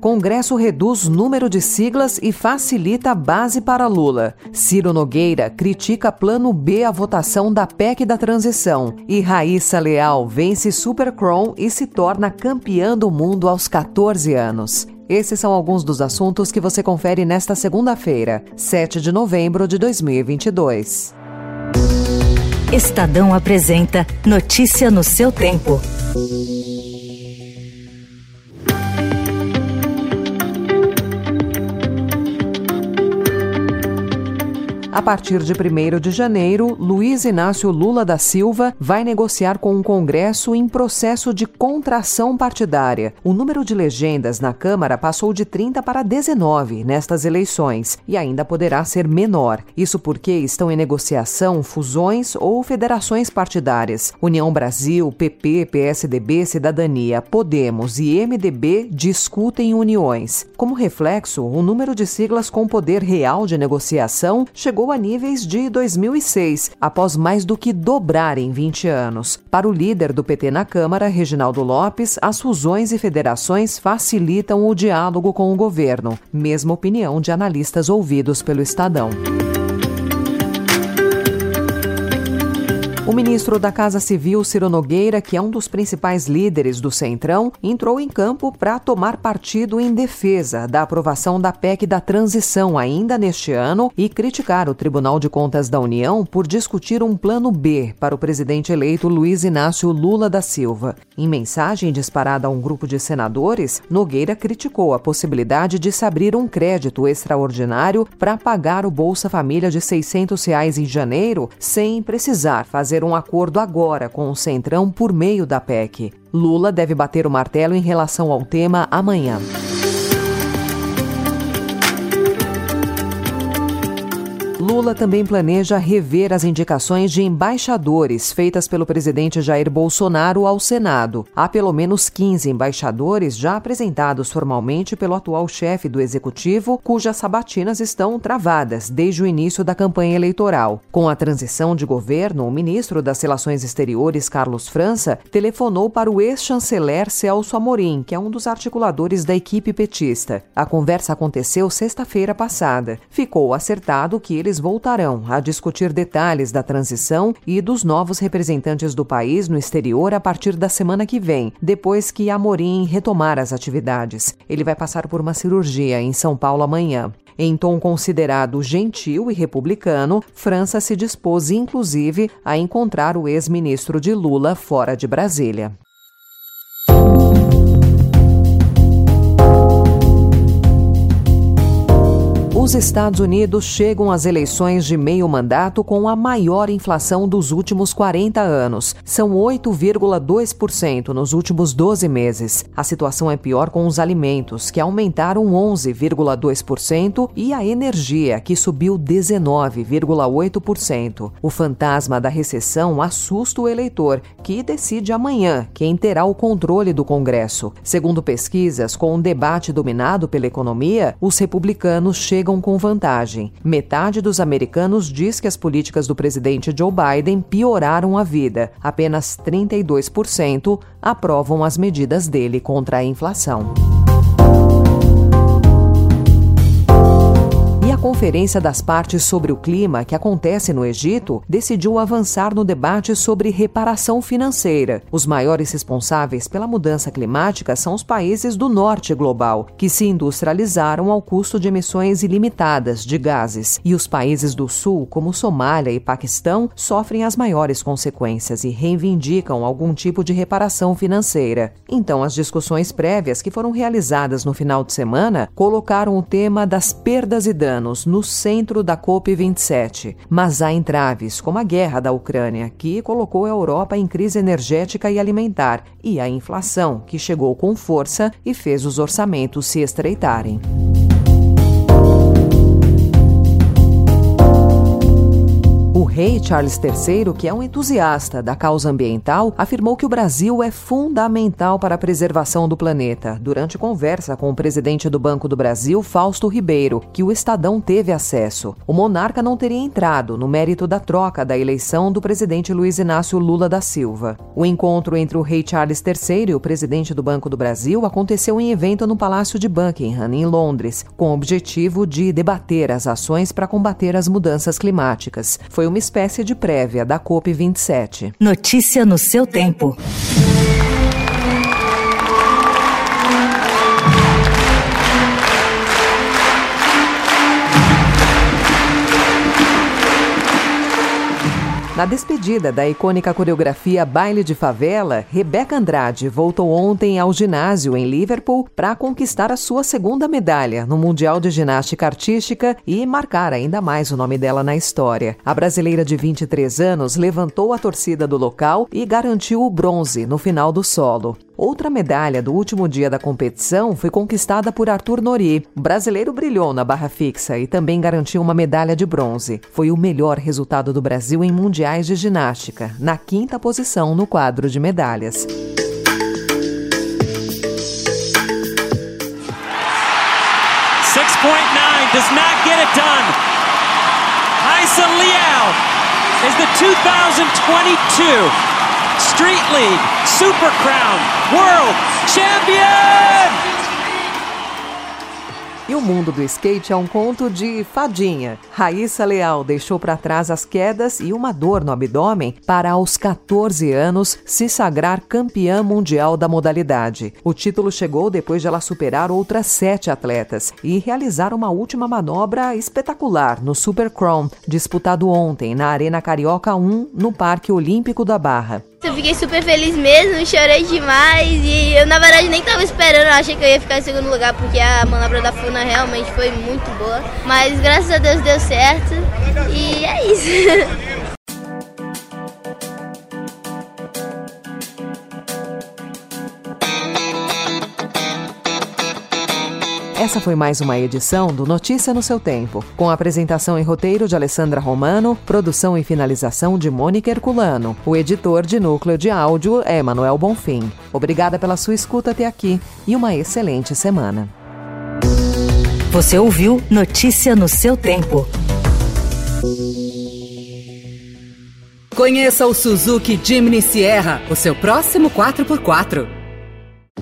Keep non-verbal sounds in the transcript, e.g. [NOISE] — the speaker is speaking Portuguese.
Congresso reduz número de siglas e facilita a base para Lula. Ciro Nogueira critica plano B a votação da PEC da transição. E Raíssa Leal vence Super Crown e se torna campeã do mundo aos 14 anos. Esses são alguns dos assuntos que você confere nesta segunda-feira, 7 de novembro de 2022. Estadão apresenta Notícia no seu tempo. A partir de 1 de janeiro, Luiz Inácio Lula da Silva vai negociar com o Congresso em processo de contração partidária. O número de legendas na Câmara passou de 30 para 19 nestas eleições e ainda poderá ser menor. Isso porque estão em negociação fusões ou federações partidárias. União Brasil, PP, PSDB, Cidadania, Podemos e MDB discutem uniões. Como reflexo, o número de siglas com poder real de negociação chegou chegou a níveis de 2006, após mais do que dobrar em 20 anos. Para o líder do PT na Câmara, Reginaldo Lopes, as fusões e federações facilitam o diálogo com o governo, mesma opinião de analistas ouvidos pelo Estadão. O ministro da Casa Civil, Ciro Nogueira, que é um dos principais líderes do Centrão, entrou em campo para tomar partido em defesa da aprovação da PEC da transição ainda neste ano e criticar o Tribunal de Contas da União por discutir um plano B para o presidente eleito Luiz Inácio Lula da Silva. Em mensagem disparada a um grupo de senadores, Nogueira criticou a possibilidade de se abrir um crédito extraordinário para pagar o Bolsa Família de 600 reais em janeiro sem precisar fazer fazer um acordo agora com o Centrão por meio da PEC. Lula deve bater o martelo em relação ao tema amanhã. Lula também planeja rever as indicações de embaixadores feitas pelo presidente Jair Bolsonaro ao Senado. Há pelo menos 15 embaixadores já apresentados formalmente pelo atual chefe do executivo, cujas sabatinas estão travadas desde o início da campanha eleitoral. Com a transição de governo, o ministro das Relações Exteriores, Carlos França, telefonou para o ex-chanceler Celso Amorim, que é um dos articuladores da equipe petista. A conversa aconteceu sexta-feira passada. Ficou acertado que eles voltarão a discutir detalhes da transição e dos novos representantes do país no exterior a partir da semana que vem, depois que Amorim retomar as atividades. Ele vai passar por uma cirurgia em São Paulo amanhã. Em tom considerado gentil e republicano, França se dispôs, inclusive, a encontrar o ex-ministro de Lula fora de Brasília. Os Estados Unidos chegam às eleições de meio mandato com a maior inflação dos últimos 40 anos. São 8,2% nos últimos 12 meses. A situação é pior com os alimentos, que aumentaram 11,2%, e a energia, que subiu 19,8%. O fantasma da recessão assusta o eleitor, que decide amanhã quem terá o controle do Congresso. Segundo pesquisas, com um debate dominado pela economia, os republicanos chegam com vantagem. Metade dos americanos diz que as políticas do presidente Joe Biden pioraram a vida. Apenas 32% aprovam as medidas dele contra a inflação. Conferência das Partes sobre o Clima, que acontece no Egito, decidiu avançar no debate sobre reparação financeira. Os maiores responsáveis pela mudança climática são os países do norte global, que se industrializaram ao custo de emissões ilimitadas de gases. E os países do sul, como Somália e Paquistão, sofrem as maiores consequências e reivindicam algum tipo de reparação financeira. Então, as discussões prévias que foram realizadas no final de semana colocaram o tema das perdas e danos no centro da COP27. Mas há entraves, como a guerra da Ucrânia, que colocou a Europa em crise energética e alimentar, e a inflação, que chegou com força e fez os orçamentos se estreitarem. Rei Charles III, que é um entusiasta da causa ambiental, afirmou que o Brasil é fundamental para a preservação do planeta, durante conversa com o presidente do Banco do Brasil, Fausto Ribeiro, que o Estadão teve acesso. O monarca não teria entrado no mérito da troca da eleição do presidente Luiz Inácio Lula da Silva. O encontro entre o rei Charles III e o presidente do Banco do Brasil aconteceu em evento no Palácio de Buckingham, em Londres, com o objetivo de debater as ações para combater as mudanças climáticas. Foi uma espécie de prévia da COP27. Notícia no seu tempo. Na despedida da icônica coreografia Baile de Favela, Rebeca Andrade voltou ontem ao ginásio em Liverpool para conquistar a sua segunda medalha no Mundial de Ginástica Artística e marcar ainda mais o nome dela na história. A brasileira de 23 anos levantou a torcida do local e garantiu o bronze no final do solo. Outra medalha do último dia da competição foi conquistada por Arthur Nori. O brasileiro brilhou na barra fixa e também garantiu uma medalha de bronze. Foi o melhor resultado do Brasil em mundiais de ginástica, na quinta posição no quadro de medalhas. 6.9 does not get it done. Aisa Liao is the 2022 Street League Super Crown World Champion! E o mundo do skate é um conto de fadinha. Raíssa Leal deixou para trás as quedas e uma dor no abdômen para, aos 14 anos, se sagrar campeã mundial da modalidade. O título chegou depois de ela superar outras sete atletas e realizar uma última manobra espetacular no Super Crown, disputado ontem na Arena Carioca 1, no Parque Olímpico da Barra. Eu fiquei super feliz mesmo, chorei demais e eu na verdade nem tava esperando, achei que eu ia ficar em segundo lugar porque a manobra da Funa realmente foi muito boa. Mas graças a Deus deu certo e é isso. [LAUGHS] Essa foi mais uma edição do Notícia no seu tempo, com apresentação e roteiro de Alessandra Romano, produção e finalização de Mônica Herculano. O editor de núcleo de áudio é Manuel Bonfim. Obrigada pela sua escuta até aqui e uma excelente semana. Você ouviu Notícia no seu tempo. Conheça o Suzuki Jimny Sierra, o seu próximo 4x4.